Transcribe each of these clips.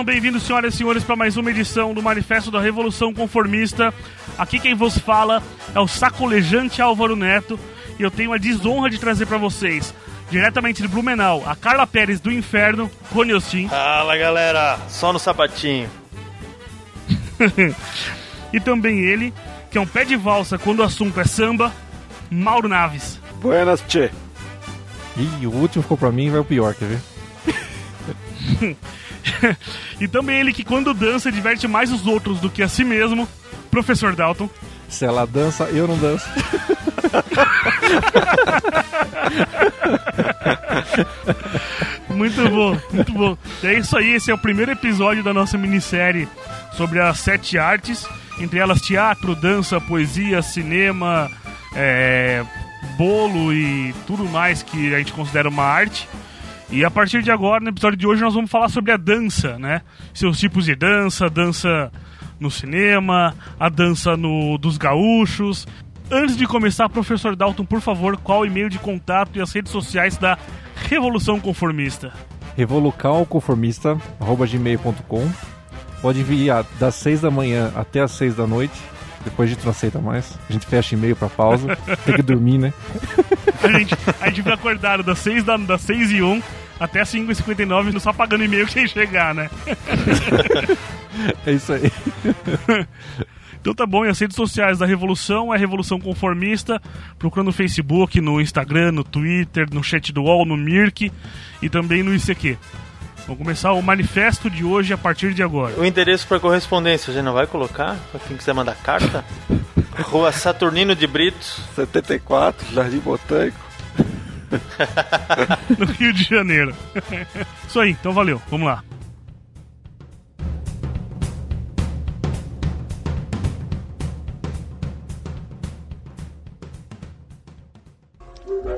Sejam bem-vindos, senhoras e senhores, para mais uma edição do Manifesto da Revolução Conformista. Aqui quem vos fala é o sacolejante Álvaro Neto e eu tenho a desonra de trazer para vocês, diretamente de Blumenau, a Carla Pérez do Inferno, Rony Ostin. Fala galera, só no sapatinho. e também ele, que é um pé de valsa quando o assunto é samba, Mauro Naves. Buenas, tchê. Ih, o último ficou pra mim e vai o pior, quer ver? e também ele que quando dança diverte mais os outros do que a si mesmo, Professor Dalton. Se ela dança, eu não danço. muito bom, muito bom. E é isso aí, esse é o primeiro episódio da nossa minissérie sobre as sete artes, entre elas teatro, dança, poesia, cinema, é, bolo e tudo mais que a gente considera uma arte. E a partir de agora, no episódio de hoje, nós vamos falar sobre a dança, né? Seus tipos de dança, dança no cinema, a dança no, dos gaúchos. Antes de começar, professor Dalton, por favor, qual o e-mail de contato e as redes sociais da Revolução Conformista? revolucalconformista.gmail.com Pode enviar das 6 da manhã até as 6 da noite. Depois a gente não aceita mais. A gente fecha e-mail pra pausa. Tem que dormir, né? a, gente, a gente fica acordado das 6, da, das 6 e 1 até 5h59 só pagando e-mail sem chegar, né? é isso aí. Então tá bom, e as redes sociais da Revolução é Revolução Conformista. Procura no Facebook, no Instagram, no Twitter, no chat do UOL, no Mirk e também no ICQ. Vamos começar o manifesto de hoje a partir de agora. O endereço para correspondência, a gente não vai colocar? Para quem quiser mandar carta? Rua Saturnino de Brito. 74, Jardim Botânico. no Rio de Janeiro. Isso aí, então valeu, vamos lá.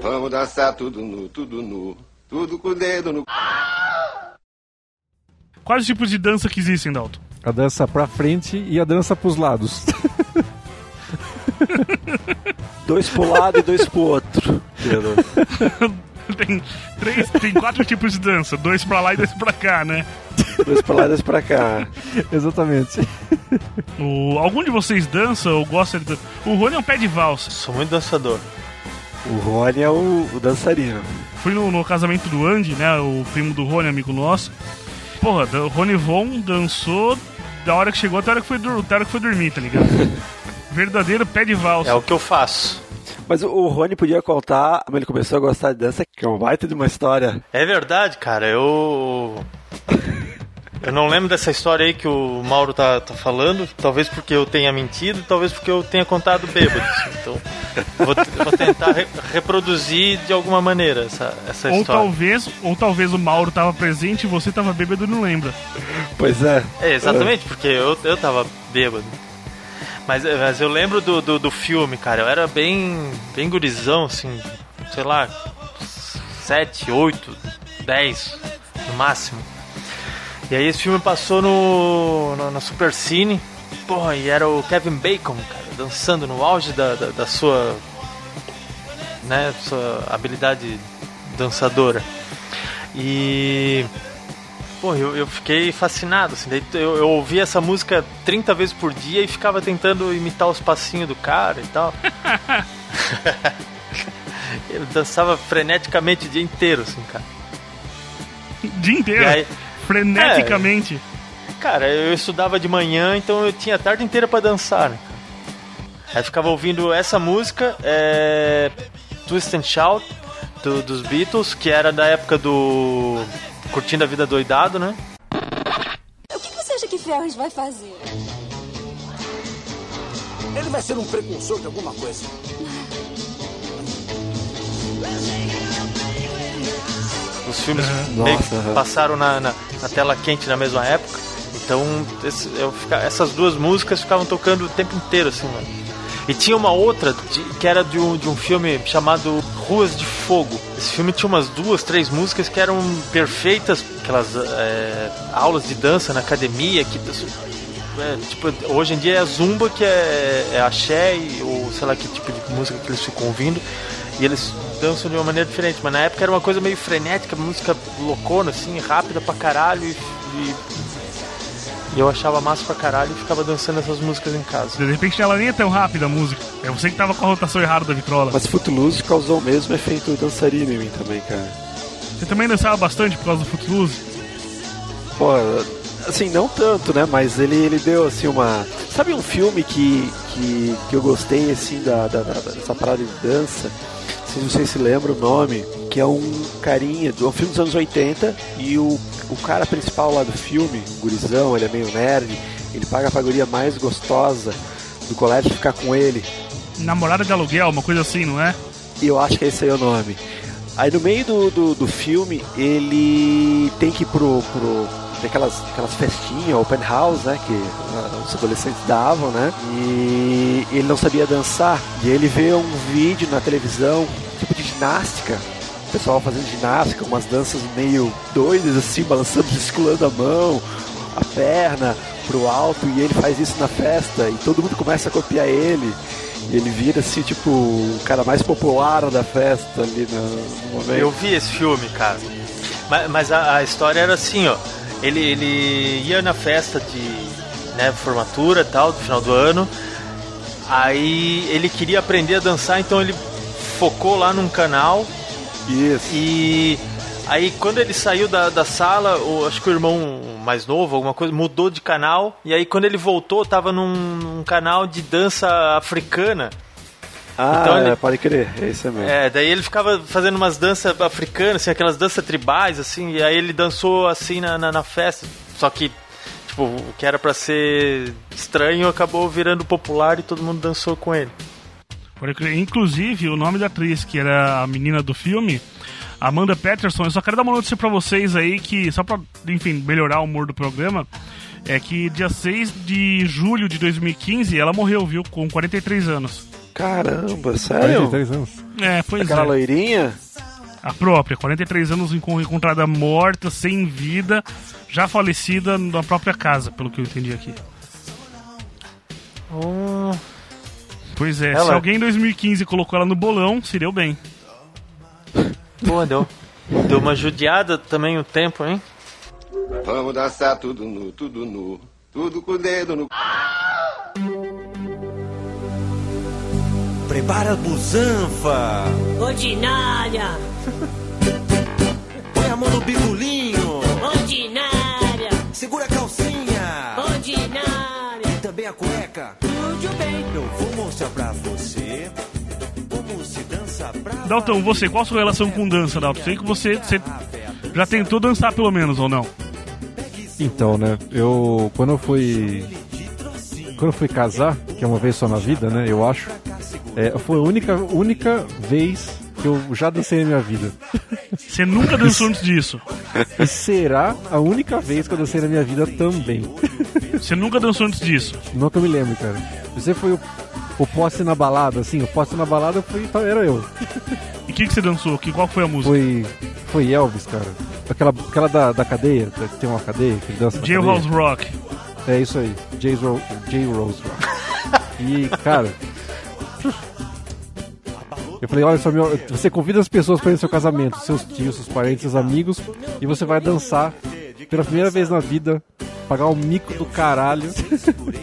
Vamos dançar tudo nu, tudo nu, tudo com o dedo no. Quais os tipos de dança que existem, Dalton? A dança pra frente e a dança pros lados. dois pro lado e dois pro outro. tem, três, tem quatro tipos de dança: dois pra lá e dois pra cá, né? Dois pra lá e dois pra cá. Exatamente. O, algum de vocês dança ou gosta de dança? O Rony é um pé de valsa. Sou muito dançador. O Rony é o, o dançarino. Fui no, no, casamento do Andy, né? O primo do Rony, amigo nosso. Porra, o Rony Von dançou da hora que chegou até a hora que foi, até hora que foi dormir, tá ligado? Verdadeiro pé de valsa. É o que eu faço. Mas o Rony podia contar como ele começou a gostar de dança, que é um baita de uma história. É verdade, cara. Eu. Eu não lembro dessa história aí que o Mauro tá, tá falando, talvez porque eu tenha mentido, talvez porque eu tenha contado bêbado. Então, vou, vou tentar re, reproduzir de alguma maneira essa, essa ou história. Talvez, ou talvez o Mauro tava presente e você tava bêbado e não lembra. Pois é. É, exatamente, porque eu, eu tava bêbado. Mas, mas eu lembro do, do, do, filme, cara. Eu era bem, bem gurizão, assim, sei lá, 7, 8, 10 no máximo. E aí esse filme passou no, no, na Super Cine. Porra, e era o Kevin Bacon, cara, dançando no auge da, da, da sua. né, sua habilidade dançadora. E. Pô, eu, eu fiquei fascinado, assim, eu, eu ouvi essa música 30 vezes por dia e ficava tentando imitar os passinhos do cara e tal. Ele dançava freneticamente o dia inteiro, assim, cara. O dia inteiro? Aí, freneticamente. É, cara, eu estudava de manhã, então eu tinha a tarde inteira para dançar, né? Aí ficava ouvindo essa música, é... Twist and Shout, do, dos Beatles, que era da época do Curtindo a Vida Doidado, né? O que você acha que Ferris vai fazer? Ele vai ser um precursor de alguma coisa. Os filmes uhum. Nossa, uhum. passaram na, na, na, tela quente na mesma época. Então, esse, fica, essas duas músicas ficavam tocando o tempo inteiro, assim, mano. E tinha uma outra de, que era de um, de um filme chamado Ruas de Fogo. Esse filme tinha umas duas, três músicas que eram perfeitas, aquelas é, aulas de dança na academia, que é, tipo, hoje em dia é a zumba, que é, é axé, ou sei lá que tipo de música que eles ficam ouvindo. E eles dançam de uma maneira diferente. Mas na época era uma coisa meio frenética, música loucona, assim, rápida pra caralho. E, e- e eu achava massa pra caralho e ficava dançando essas músicas em casa. De repente ela nem é tão rápida a música. É você que tava com a rotação errada da vitrola. Mas Footloose causou o mesmo efeito dançarino em mim também, cara. Você também dançava bastante por causa do Footloose? Pô, assim, não tanto, né? Mas ele, ele deu assim uma. Sabe um filme que, que, que eu gostei assim da, da, da- dessa parada de dança? Vocês não sei se lembram o nome, que é um carinha, é um filme dos anos 80, e o, o cara principal lá do filme, o gurizão, ele é meio nerd, ele paga a guria mais gostosa do colégio ficar com ele. Namorada de aluguel, uma coisa assim, não é? E eu acho que esse aí é o nome. Aí no meio do, do, do filme, ele tem que ir pro. pro tem aquelas, festinhas, open house, né? Que ah, os adolescentes davam, né? E ele não sabia dançar. E ele vê um vídeo na televisão, tipo de ginástica. O pessoal fazendo ginástica, umas danças meio doidas, assim, balançando, gesticulando a mão, a perna pro alto. E ele faz isso na festa. E todo mundo começa a copiar ele. E ele vira assim, tipo, o cara mais popular da festa ali no, no momento. Eu vi esse filme, cara. Mas, mas a, a história era assim, ó. Ele, ele ia na festa de né, formatura e tal, do final do ano. Aí ele queria aprender a dançar, então ele focou lá num canal. Isso. E aí quando ele saiu da, da sala, o, acho que o irmão mais novo, alguma coisa, mudou de canal. E aí quando ele voltou, tava num, num canal de dança africana. Ah, Então ele- é, pode crer, é isso mesmo. É, daí ele ficava fazendo umas danças africanas, assim, aquelas danças tribais, assim, e aí ele dançou assim na, na, na festa. Só que, tipo, o que era pra ser estranho acabou virando popular e todo mundo dançou com ele. Pode crer. Inclusive, o nome da atriz, que era a menina do filme, Amanda Peterson, eu só quero dar uma notícia pra vocês aí, que só pra, enfim, melhorar o humor do programa, é que dia 6 de julho de 2015 ela morreu, viu, com 43 anos. Caramba, sério? 43 anos. É, pois Aquela é. loirinha? A própria, 43 anos encon- encontrada morta, sem vida, já falecida na própria casa, pelo que eu entendi aqui. Pois é, se Ela- alguém em 2015 colocou ela no bolão, se deu bem. Pô, deu, deu uma judiada também o tempo, hein? Vamos dançar tudo nu, tudo nu. Tudo com o dedo no. Prepara a busanfa. Ordinária, Põe a mão no bigolinho. ordinária, Segura a calcinha. ordinária. E também a cueca. Tudo bem. Eu vou mostrar pra você como se dança pra Dalton, você, qual a sua relação com dança, Dalton? Sei que você, você já tentou dançar pelo menos, ou não? Então, né? Eu. Quando eu fui. Quando eu fui casar, que é uma vez só na vida, né? Eu acho. É, foi a única, única vez que eu já dancei na minha vida. Você nunca dançou antes disso. E será a única vez que eu dancei na minha vida também. Você nunca dançou antes disso. Não que eu me lembro, cara. Você foi o, o poste na balada, assim, o poste na balada foi, tá, era eu. E o que, que você dançou? Que, qual foi a música? Foi. Foi Elvis, cara. Aquela, aquela da, da cadeia, que tem uma cadeia, que ele dança na Jailhouse cadeia. Rock. É isso aí, J. J. Rose Rock. E, cara. Eu falei, olha só, meu, você convida as pessoas para ir no seu casamento, seus tios, seus parentes, seus amigos, e você vai dançar pela primeira vez na vida, pagar um mico do caralho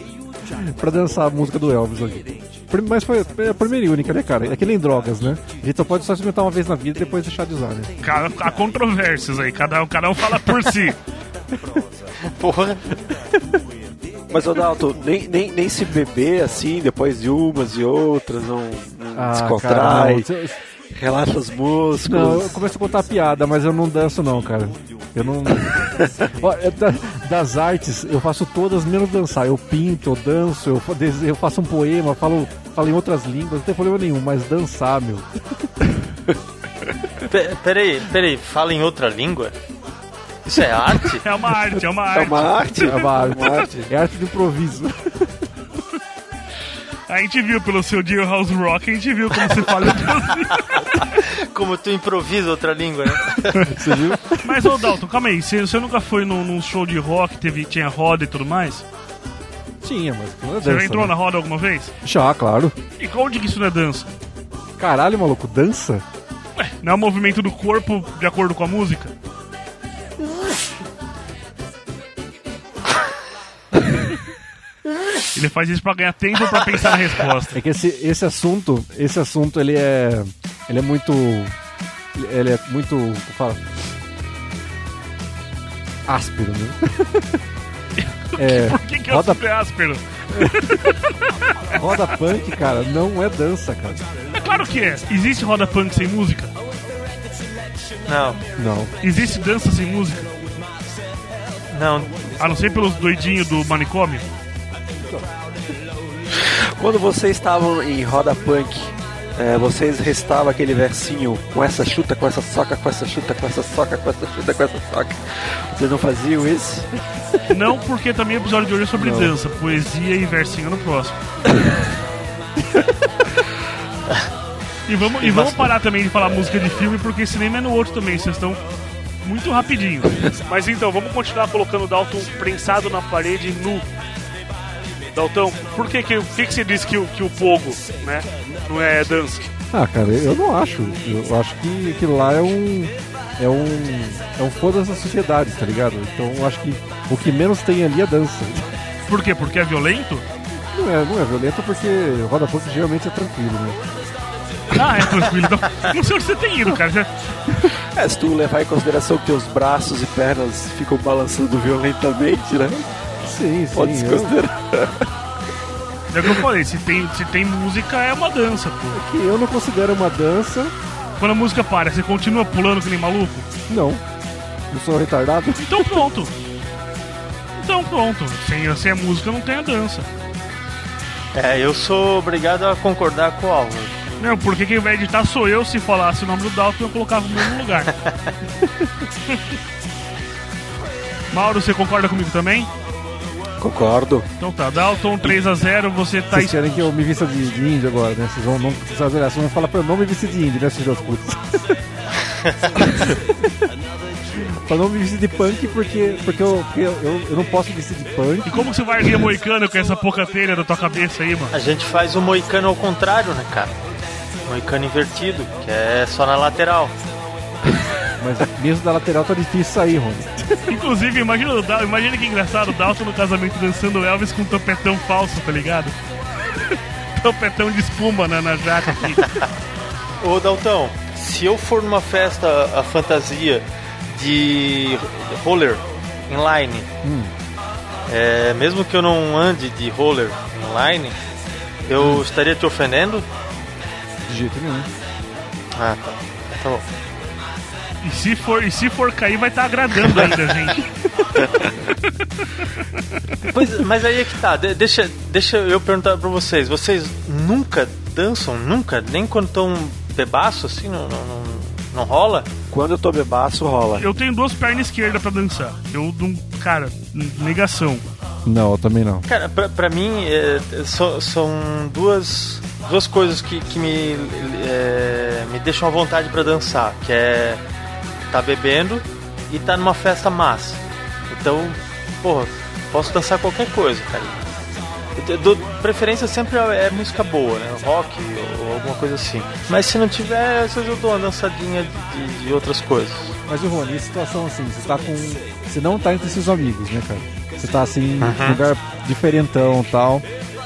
pra dançar a música do Elvis ali. Prim- Mas foi foi a primeira e única, né, cara? É que nem drogas, né? A gente só pode só experimentar uma vez na vida e depois deixar de usar, né? Cara, há controvérsias aí, cada, um- cada um fala por si. Porra. Mas, ô Dalton, nem, nem, nem se beber assim, depois de umas e outras, não, não Ah, descontrai, cara, não. relaxa os músculos. Não, eu começo a contar piada, mas eu não danço não, cara. Eu não. Das artes, eu faço todas menos dançar. Eu pinto, eu danço, eu, faço um poema, falo, falo em outras línguas, não tem problema nenhum, mas dançar, meu. Pe- Peraí, peraí, fala em outra língua? Isso é arte? É uma arte, é uma É arte. uma arte. É uma arte. uma arte. É arte do improviso. A gente viu pelo seu Jailhouse Rock, a gente viu como você fala. Como tu improvisa outra língua, né? Você viu? Mas, ô Dalton, calma aí. Você, você nunca foi num, num show de rock, teve, tinha roda e tudo mais? Tinha, mas não é Você dança. já entrou né? na roda alguma vez? Já, claro. E onde que isso não é dança? Caralho, maluco, dança? Não é o movimento do corpo de acordo com a música? Ele faz isso pra ganhar tempo pra pensar na resposta. É que esse, esse assunto, esse assunto, ele é. Ele é muito. Ele é muito. Como fala? Áspero, né? É, Por que, que é roda, super áspero? roda punk, cara, não é dança, cara. É claro que é. Existe roda punk sem música? Não, Não. Existe dança sem música? não. A não ser pelos doidinhos do manicômio? Quando vocês estavam em roda punk, é, vocês restavam aquele versinho com essa chuta, com essa soca, com essa chuta, com essa soca, com essa chuta, com essa soca. Vocês não faziam isso? Não, porque também o episódio de hoje é sobre dança, poesia e versinho no próximo. e vamos, e vamos parar também de falar música de filme, porque cinema é no outro também, vocês estão muito rapidinho. Mas então, vamos continuar colocando o Dalton prensado na parede nu. Dalton, por que que, por que, que você disse que, o- que o pogo, né, não é dança? Ah, cara, eu não acho. Eu acho que, que lá é um. É um. É um foda da sociedade, tá ligado? Então eu acho que o que menos tem ali é dança. Por quê? Porque é violento? Não é, não é violento porque roda punk geralmente é tranquilo, né? Ah, é tranquilo. Então, não sei onde você tem ido, cara. Já- É, se tu levar em consideração que teus braços e pernas ficam balançando violentamente, né? Sim, sim. Pode se eu- considerar. É o que eu falei, se tem, se tem música é uma dança, pô. que eu não considero uma dança. Quando a música para, você continua pulando que nem maluco? Não. Eu sou retardado. Então pronto. Então pronto. Sem, sem a música não tem a dança. É, eu sou obrigado a concordar com o Álvaro. Não, porque quem vai editar sou eu. Se falasse o nome do Dalton, eu colocava no mesmo lugar. Mauro, você concorda comigo também? Concordo. Então tá, Dalton 3x0, você tá. Vocês querem que eu me vista de, de índio agora, né? Vocês vão, não, vocês vão vocês vão falar pra eu não me vestir de índio, né, filhos das putas? pra não me vestir de punk porque, porque, eu, porque eu, eu, eu não posso vestir de punk. E como você vai erguer moicano com essa pouca telha da tua cabeça aí, mano? A gente faz o moicano ao contrário, né, cara? Moicano invertido, que é só na lateral. Mas mesmo da lateral tá difícil sair, Rony. Inclusive, imagina, o Dal- imagina que engraçado o Dalton no casamento dançando Elvis com um topetão falso, tá ligado? topetão de espuma na, na jaca aqui. Ô Daltão, se eu for numa festa a fantasia de roller inline, é, mesmo que eu não ande de roller inline, eu estaria te ofendendo? De jeito nenhum. Ah, tá. Tá bom. E se for, e se for cair, vai estar agradando ainda, gente. Pois, mas aí é que tá. De- deixa, deixa eu perguntar pra vocês. Vocês nunca dançam? Nunca? Nem quando estão bebaço assim? Não, não, não, não rola? Quando eu tô bebaço, rola. Eu tenho duas pernas esquerdas pra dançar. Eu não. Cara, negação. Não, eu também não. Cara, pra, pra mim é, so- são duas, duas coisas que, que me, é, me deixam à vontade pra dançar, que é tá bebendo e tá numa festa massa. Então, porra, posso dançar qualquer coisa, cara. Eu dou preferência sempre é música boa, né? Rock ou alguma coisa assim. Mas se não tiver, às vezes eu dou uma dançadinha de, de- de outras coisas. Mas o Rony, e situação assim, você tá com. Você não tá entre seus amigos, né, cara? Você tá assim, num lugar diferentão e tal.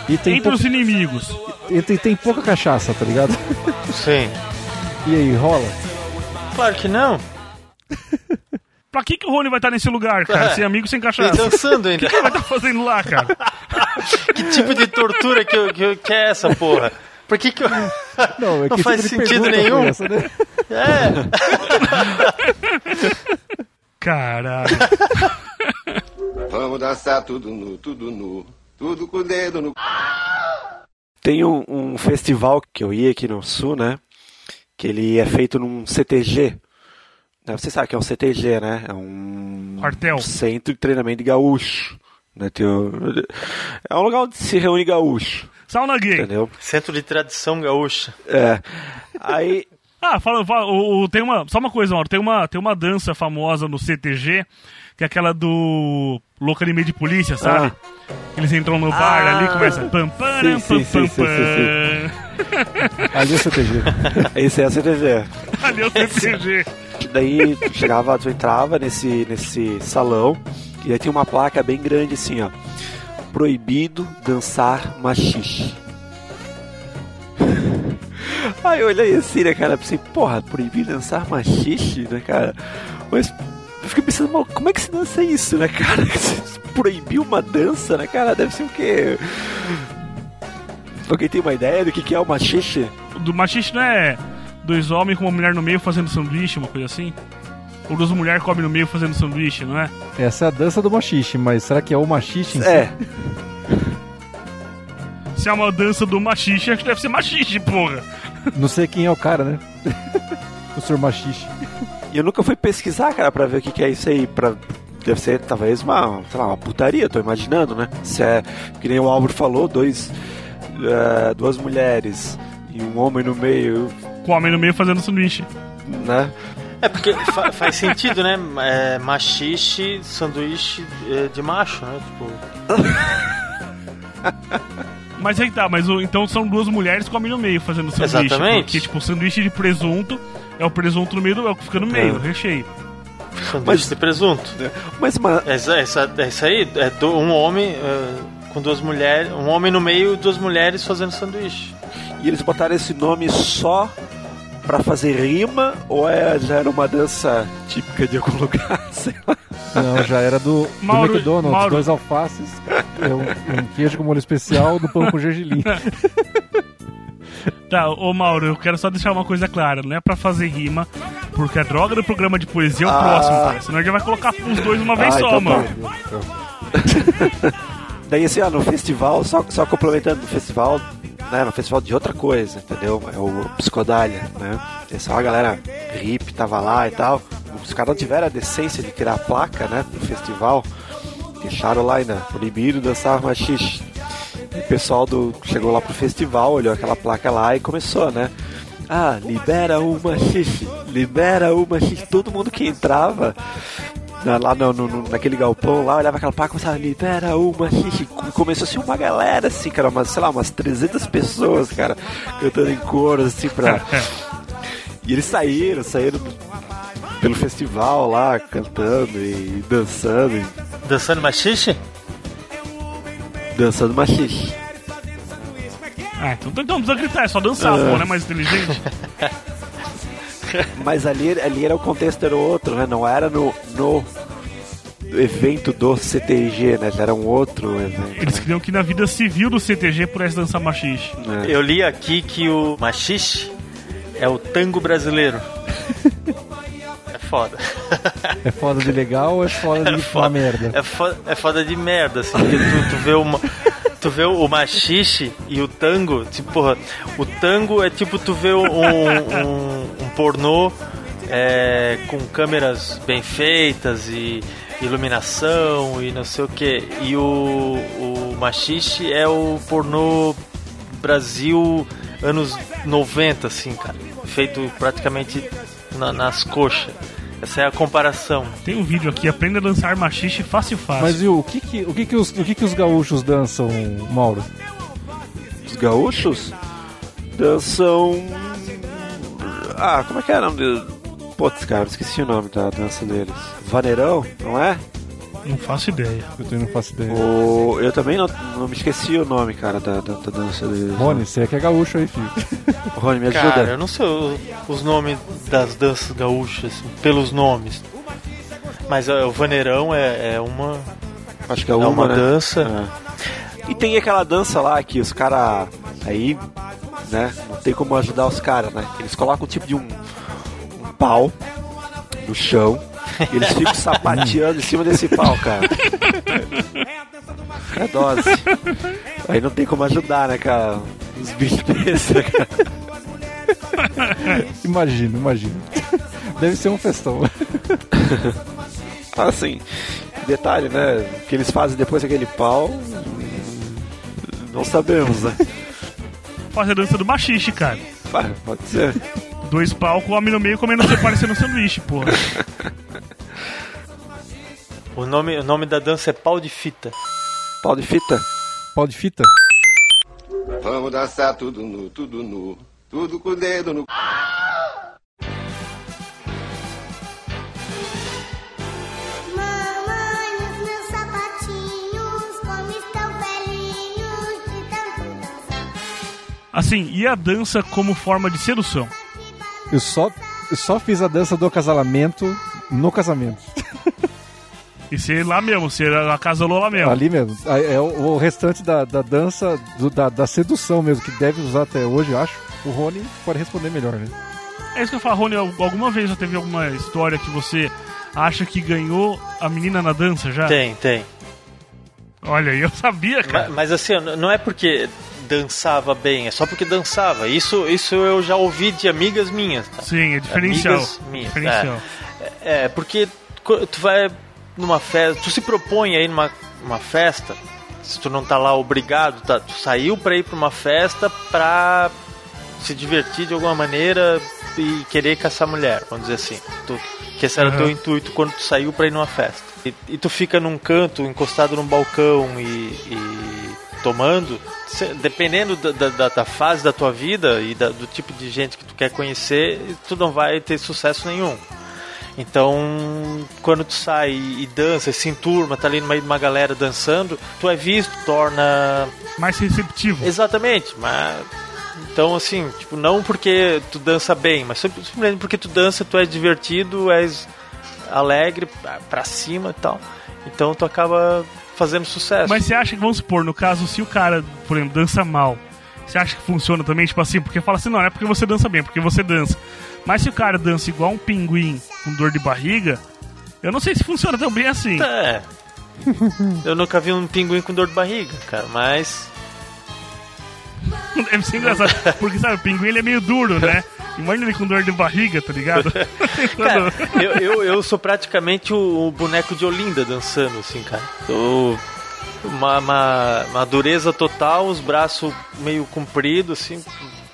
E tem, Entre pou- os inimigos. e tem, tem pouca cachaça, tá ligado? Sim. E aí, rola? Claro que não. Pra que, que o Rony vai estar nesse lugar, cara? É. Sem amigo, sem E cachaça. dançando O ainda. que ele vai estar fazendo lá, cara? Que tipo de tortura que, eu- que, eu- que é essa, porra? Por que que eu... Não, é Não que faz tipo de sentido nenhum. essa, né? É, Caralho. Vamos dançar tudo nu, tudo nu. Tudo com o dedo no. Tem um, um festival que eu ia aqui no sul, né? Que ele é feito num CTG. Né, Você sabe que é um CTG, né? É um Quartel. centro de treinamento de gaúcho. Né? Tem o- É um lugar onde se reúne gaúcho, Sauna gay. entendeu? centro de tradição gaúcha. É. Aí Ah, fala, fala o, o- tem uma, só uma coisa, Mauro, tem uma, tem uma dança famosa no CTG, que é aquela do Louca de Meio de Polícia, sabe? Eles entram no bar Ah. ali, começa pam pam Sim, pam sim, pam sim, sim, pam. sim, Ali é CTG. esse é a CTG. Ali é o CTG. Daí tu chegava, tu entrava nesse, nesse salão e aí tinha uma placa bem grande assim, ó. Proibido dançar machixe. Aí eu olhei assim, né, cara? Pensei, porra, proibido dançar machixe, né, cara? Mas eu fiquei pensando, mal, como é que se dança isso, né, cara? Proibir uma dança, né, cara? Deve ser o quê? Alguém tem uma ideia do que que é o machixe? Do machixe não é dois homens com uma mulher no meio fazendo sanduíche, uma coisa assim? Ou duas mulheres comem no meio fazendo sanduíche, não é? Essa é a dança do machixe, mas será que é o machixe em si? É, Se é uma dança do machixe, acho que deve ser machixe, porra. Não sei quem é o cara, né? o senhor machixe. E eu nunca fui pesquisar, cara, pra ver o que, que é isso aí. Pra... Deve ser talvez uma, sei lá, uma putaria, tô imaginando, né? Se é, que nem o Álvaro falou, dois, é, duas mulheres e um homem no meio, Com o homem no meio fazendo sanduíche. né? É porque fa- faz sentido, né? É, machixe, sanduíche é, de macho, né? Tipo, Mas aí tá, mas o- então são duas mulheres com o homem no meio fazendo sanduíche. Exatamente. Porque, tipo, o sanduíche de presunto é o presunto no meio, do, é o que fica no meio, É. o recheio. sanduíche Mas- de presunto. Mas uma, Essa, essa, essa aí é do- um homem é, com duas mulheres, um homem no meio e duas mulheres fazendo sanduíche. e eles botaram esse nome só pra fazer rima ou é, já era uma dança típica de algum lugar? Sei lá. Não, já era do, do Mauro- McDonald's, Mauro. dois alfaces, é um, um queijo com molho especial do pão com gergelim. Tá, ô Mauro, eu quero só deixar uma coisa clara, não é pra fazer rima, porque a droga do programa de poesia é o Ah. próximo, cara. Senão a gente vai colocar os dois uma vez Ah, só, então tá. mano. Daí assim, ó, no festival, só, só complementando, no festival, né, no festival de outra coisa, entendeu? É o Psicodália, né? É só a galera hip tava lá e tal. Os caras não tiveram a decência de criar a placa, né, pro festival. Deixaram lá ainda, proibido dançar machixe. E o pessoal do, chegou lá pro festival, olhou aquela placa lá e começou, né? Ah, libera o machixe, libera o machixe. Todo mundo que entrava lá no, no- no- naquele galpão lá, olhava aquela placa e começava, libera o machixe. E Começou assim uma galera, assim, cara, umas, sei lá, umas 300 pessoas, cara, cantando em coro, assim, pra... E eles saíram, saíram pelo festival lá, cantando e dançando, e Dançando machixe? dançando machixe. Ah, então, então não precisa gritar, é só dançar, Ah. pô, né? Mais inteligente. Mas ali, ali era o contexto era outro, né? Não era no, no evento do CTG, né? Era um outro evento. Eles queriam que na vida civil do CTG pudesse dançar machixe. É. Eu li aqui que o machixe é o tango brasileiro. É foda. É foda de legal ou é foda de uma merda? É foda, é foda de merda, assim, porque tu, tu vê uma. Tu vê o machixe e o tango, tipo, o tango é tipo tu vê um, um, um pornô é, com câmeras bem feitas e iluminação e não sei o que. E o, o machixe é o pornô Brasil anos 90, assim, cara. Feito praticamente na- nas coxas. Essa é a comparação. Tem um vídeo aqui, aprenda a dançar machixe fácil fácil. Mas e o que que, o que, que, os, o que que os gaúchos dançam, Mauro? Os gaúchos dançam. Ah, como é que é o nome dele? Putz, cara, esqueci o nome da dança deles. Vaneirão, não é? Não faço ideia. Eu também não faço ideia. O... Eu também não, não me esqueci o nome, cara, da, da, da dança deles. Rony, você é que é gaúcho aí, filho. Rony, me ajuda. Cara, eu não sei o- os nomes das danças gaúchas, assim, pelos nomes. Mas é, o vaneirão é, é uma, Acho que é é uma, uma né? dança. É. E tem aquela dança lá que os caras aí, né, não tem como ajudar os caras, né? Eles colocam tipo de um, um pau no chão eles ficam sapateando em cima desse pau, cara. É dose. Aí não tem como ajudar, né, cara? Os bichos desses, né, cara? Imagino, imagino. Deve ser um festão. Assim, detalhe, né? O que eles fazem depois daquele pau, não sabemos, né? Faz a dança do machixe, cara. Pode ser. Dois pau com o homem no meio comendo você parecendo um sanduíche, porra. O nome, o nome da dança é pau de fita. Pau de fita? Pau de fita? Vamos dançar tudo nu, tudo nu, tudo com o dedo no. Assim, e a dança como forma de sedução? Eu só, eu só fiz a dança do acasalamento no casamento. E você lá mesmo, você acasalou lá mesmo. Ali mesmo. É o, restante da, da dança, do- da, da sedução mesmo, que deve usar até hoje, eu acho. O Rony pode responder melhor, né? É isso que eu falo, Rony, alguma vez já teve alguma história que você acha que ganhou a menina na dança já? Tem, tem. Olha, eu sabia, cara. Mas, assim, n- não é porque dançava bem, é só porque dançava. Isso, isso eu já ouvi de amigas minhas. Tá? Sim, é diferencial. Amigas minhas, diferencial. É, porque co- tu vai numa festa, tu se propõe aí numa uma festa, se tu não tá lá obrigado, tá, tu saiu pra ir pra uma festa pra se divertir de alguma maneira e querer caçar mulher, vamos dizer assim. Tu, que esse era o Aham. teu intuito quando tu saiu pra ir numa festa. E, e tu fica num canto, encostado num balcão e, e tomando, dependendo da, da- da- fase da tua vida e da- do tipo de gente que tu quer conhecer, tu não vai ter sucesso nenhum. Então, quando tu sai e dança, e se enturma, tá ali no meio de uma galera dançando, tu é visto, torna. Mais receptivo. Exatamente, mas. Então, assim, tipo, não porque tu dança bem, mas sim- simplesmente porque tu dança, tu és divertido, és alegre, pra cima e tal. Então tu acaba fazendo sucesso. Mas você acha que, vamos supor, no caso, se o cara, por exemplo, dança mal, você acha que funciona também? Tipo assim, porque fala assim, não, não é porque você dança bem, é porque você dança. Mas se o cara dança igual um pinguim com dor de barriga, eu não sei se funciona tão bem assim. É. Eu nunca vi um pinguim com dor de barriga, cara, mas. Deve ser engraçado. Porque, sabe, o pinguim ele é meio duro, né? Imagina ele com dor de barriga, tá ligado? Cara, eu, eu, eu sou praticamente o, o boneco de Olinda dançando, assim, cara. Tô uma, uma, uma dureza total, os braços meio compridos, assim,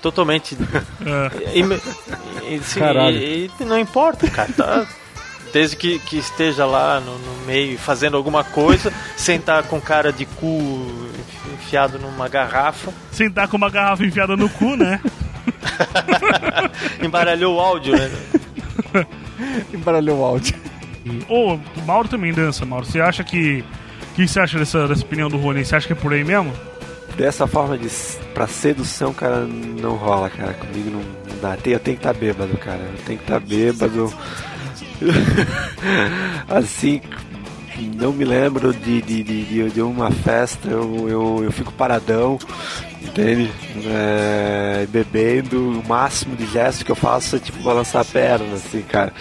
totalmente. É. E, e, assim, Caralho. e- e não importa, cara. Tá, desde que, que esteja lá no, no meio fazendo alguma coisa, sem estar com cara de cu enfiado numa garrafa. Sentar com uma garrafa enfiada no cu, né? Embaralhou o áudio, né? Embaralhou o áudio. Ô, o Mauro também dança, Mauro. Você acha que. O que você acha dessa, dessa opinião do Rony? Você acha que é por aí mesmo? Dessa forma de pra sedução, cara, não rola, cara. Comigo não, não dá. Tem- Eu tenho que estar bêbado, cara. Eu tenho que estar bêbado. assim, não me lembro de, de, de, de- de uma festa, eu, eu, eu fico paradão, entende? É, bebendo, o máximo de gesto que eu faço é tipo balançar a perna, assim, cara.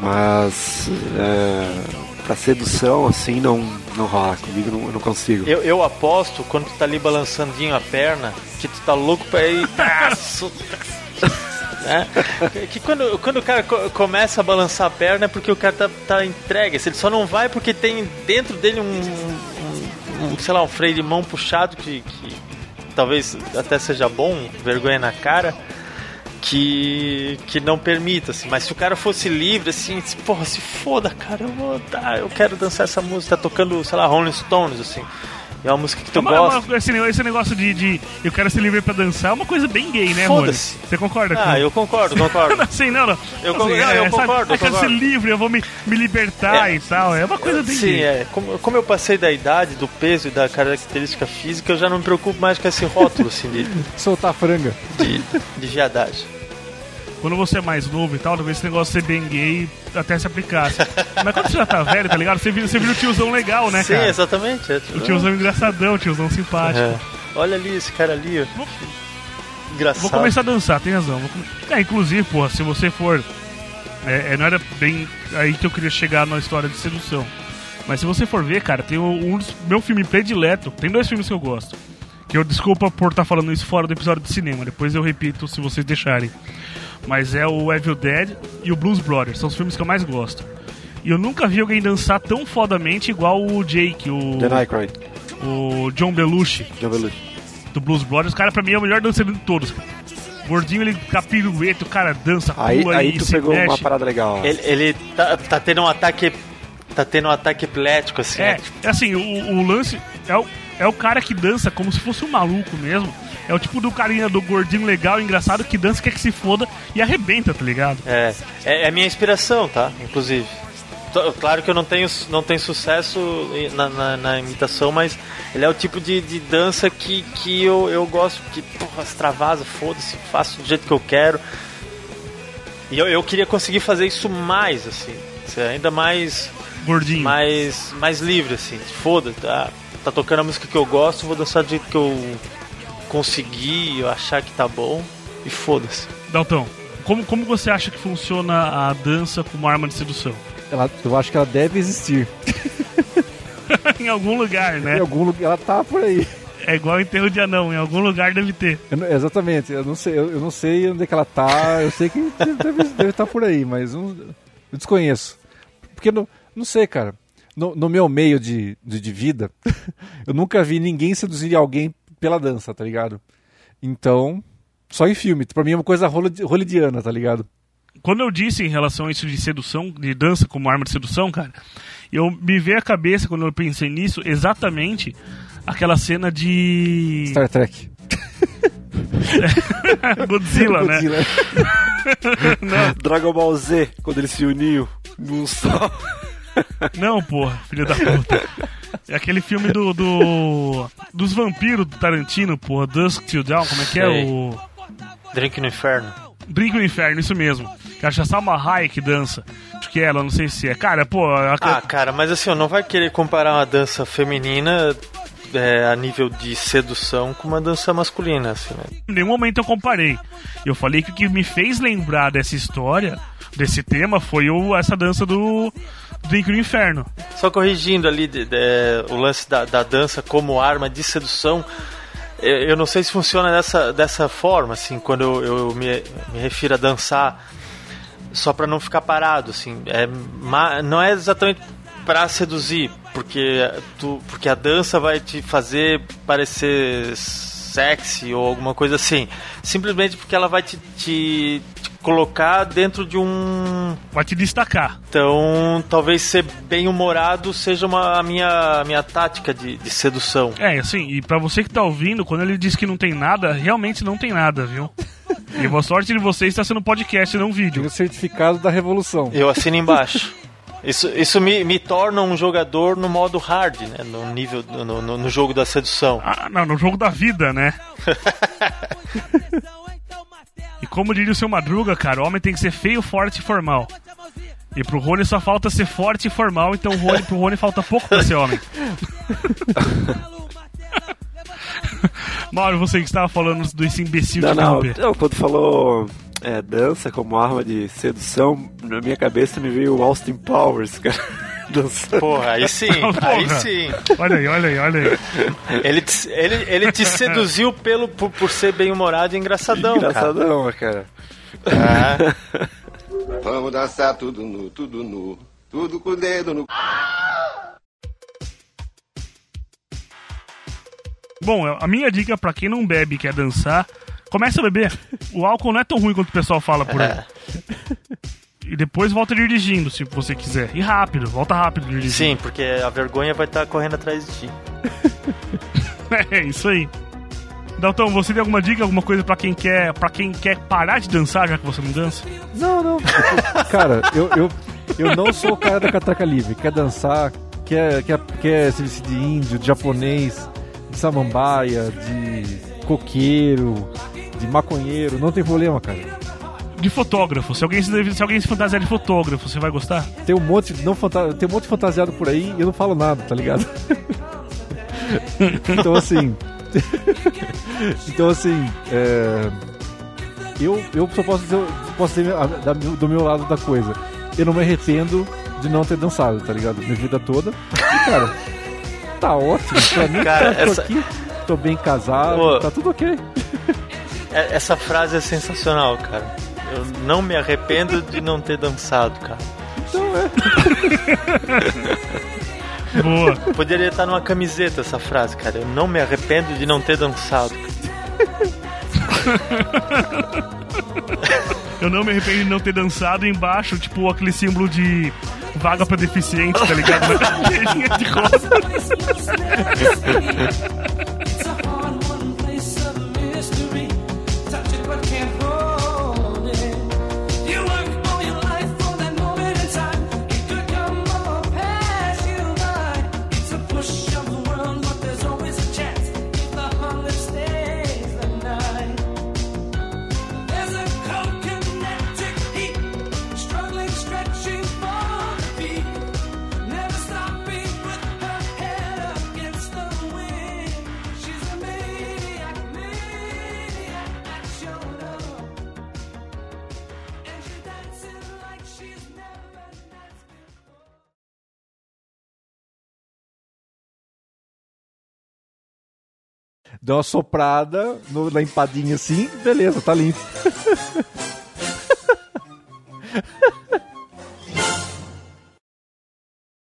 Mas é, pra sedução, assim, não, não rola. Comigo não, não consigo. Eu, eu aposto, quando tu tá ali balançandinho a perna, que tu tá louco pra ir. Que- Que quando, quando o cara co- começa a balançar a perna é porque o cara tá, tá entregue. Ele só não vai porque tem dentro dele um, um- um, sei lá, um freio de mão puxado que, que talvez até seja bom, vergonha na cara. Que, que não permita, assim. Mas se o cara fosse livre, assim, porra, se foda, cara, eu vou dar, eu quero dançar essa música, tá tocando, sei lá, Rolling Stones, assim. É uma música que tu É uma- gosta. uma- esse, esse negócio de, de eu quero ser livre pra dançar é uma coisa bem gay, né? Foda-se. Você concorda com Ah, eu concordo, concordo. Assim, não, não. Eu Assim, con- não, eu sabe, concordo, eu Eu quero ser livre, eu vou me, me libertar e tal. É uma coisa bem Sim, gay. é. Como, como eu passei da idade, do peso e da característica física, eu já não me preocupo mais com esse rótulo, assim, de, Soltar a franga. de, de viadagem. Quando você é mais novo e tal, talvez esse negócio de ser bem gay até se aplicasse. Mas quando você já tá velho, tá ligado? Você vira, você vira o tiozão legal, né, Sim, cara? exatamente. É, tipo, O tiozão engraçadão, o tiozão simpático. é. Olha ali, esse cara ali, ó. Engraçado. Vou começar a dançar, tem razão. É, inclusive, porra, se você for. É, é, não era bem aí que eu queria chegar na história de sedução. Mas se você for ver, cara, tem um, um dos meu filme predileto. Tem dois filmes que eu gosto. Que eu desculpa por estar falando isso fora do episódio de cinema. Depois eu repito se vocês deixarem. Mas é o Evil Dead e o Blues Brothers. São os filmes que eu mais gosto. E eu nunca vi alguém dançar tão fodamente igual o Jake, o, Dan Aykroyd, o John Belushi John Belushi. do Blues Brothers. O cara, pra mim, é o melhor dançarino de todos. cara. Gordinho, ele a pirueta, o cara dança, Aí, pula aí e tu se pegou mexe. uma parada legal. Ele, ele tá, tá tendo um ataque. Tá tendo um ataque epilético, assim. É, né? é assim, o, o lance é o, é o cara que dança como se fosse um maluco mesmo. É o tipo do carinha do gordinho legal, engraçado, que dança, quer que se foda e arrebenta, tá ligado? É, é, é minha inspiração, tá? Inclusive. T- Claro que eu não tenho, não tenho sucesso na, na- na imitação, mas ele é o tipo de, de dança que, que eu, eu gosto, que, porra, extravasa, foda-se, faço do jeito que eu quero. E eu, eu queria conseguir fazer isso mais, assim, ser ainda mais, Gordinho. mais, mais livre, assim. Foda, tá, tá tocando a música que eu gosto, vou dançar do jeito que eu conseguir, eu achar que tá bom, e foda-se. Daltão, como, como você acha que funciona a dança como arma de sedução? Ela, eu acho que ela deve existir. em algum lugar, Em né? algum lugar, ela tá por aí. É igual enterro de anão, em algum lugar deve ter. Eu não- exatamente, eu não, sei, eu, eu não sei onde é que ela tá, eu sei que deve, deve estar por aí, mas não- eu desconheço. Porque não, não sei, cara. No, no meu meio de, de, de vida, eu nunca vi ninguém seduzir alguém pela dança, tá ligado? Então, só em filme. Pra mim é uma coisa hollywoodiana, tá ligado? Quando eu disse em relação a isso de sedução, de dança como arma de sedução, cara, eu me veio à cabeça quando eu pensei nisso exatamente aquela cena de Star Trek. Godzilla, né? Godzilla. Dragon Ball Z, quando eles se uniam num só. Não, porra, filho da puta. É aquele filme do, do dos vampiros do Tarantino, porra, Dusk Till Dawn, como é que é o Drink no Inferno. Drink no Inferno, isso mesmo. Que acha a Salma Hayek que dança. Acho que é ela, não sei se é. Cara, pô, a- Ah, cara, mas assim, não vai querer comparar uma dança feminina é, a nível de sedução com uma dança masculina, assim, né? em nenhum momento eu comparei. Eu falei que o que me fez lembrar dessa história, desse tema, foi o, essa dança do no Inferno. Só corrigindo ali de- de- o lance da, da dança como arma de sedução, eu, não sei se funciona dessa, dessa forma, assim, quando eu, eu me, me refiro a dançar só pra não ficar parado, assim, é, não é exatamente pra seduzir, porque, tu, porque a dança vai te fazer parecer sexy ou alguma coisa assim, simplesmente porque ela vai te, te- te colocar dentro de um Vai te destacar. então, talvez ser bem humorado seja uma, a minha, a minha tática de, de sedução. É, assim, e pra você que tá ouvindo, quando ele diz que não tem nada, realmente não tem nada, viu? E boa sorte de vocês está sendo podcast, não Tem vídeo. o certificado da revolução. Eu assino embaixo. Isso, isso me, me torna um jogador no modo hard, né? No nível, no, no, no jogo da sedução. Ah, não, no jogo da vida, né? e como diria o seu Madruga, cara, o homem tem que ser feio, forte e formal. E pro Rony só falta ser forte e formal, então o Rony, pro Rony falta pouco pra ser homem. Mauro, você que estava falando desse imbecil Não, de não, não, quando falou é, dança como arma de sedução, na minha cabeça me veio o Austin Powers, cara. Dançando. Porra, aí sim, aí Porra. sim. Olha aí, olha aí, olha aí. Ele te, ele, ele te seduziu pelo, por, por ser bem humorado e engraçadão, cara. Engraçadão, cara. Ah, Vamos dançar tudo nu, tudo nu. Tudo com o dedo no. Bom, a minha dica pra quem não bebe e quer dançar, começa a beber. O álcool não é tão ruim quanto o pessoal fala por aí. É. E depois volta dirigindo, se você quiser. E rápido, volta rápido dirigindo. Sim, porque a vergonha vai estar correndo atrás de ti. É isso aí. Dalton, você tem alguma dica, alguma coisa pra quem quer, para quem quer parar de dançar, já que você não dança? Não, não. Cara, eu, eu, eu não sou o cara da catraca livre. Quer dançar, quer, quer, quer se vestir de índio, de japonês, de samambaia, de coqueiro, de maconheiro. Não tem problema, cara. De fotógrafo. Se alguém se, se alguém se fantasiar de fotógrafo, você vai gostar? Tem um monte, de não fanta tem um monte de fantasiado por aí e eu não falo nada, tá ligado? então assim. então assim. É... Eu, eu só posso dizer, posso dizer a- da- do meu lado da coisa. Eu não me arrependo de não ter dançado, tá ligado? Minha vida toda. E, cara, tá ótimo. Pra mim, Cara, tá, tô essa- aqui, tô bem casado, Pô. tá tudo ok. É- Essa frase é sensacional, cara. Eu não me arrependo de não ter dançado, cara. Então é. Boa. Poderia estar numa camiseta essa frase, cara. Eu não me arrependo de não ter dançado. Eu não me arrependo de não ter dançado embaixo, tipo, aquele símbolo de vaga pra deficiente, tá ligado? De rosa. Deu uma soprada no- na empadinha assim, beleza, tá limpo.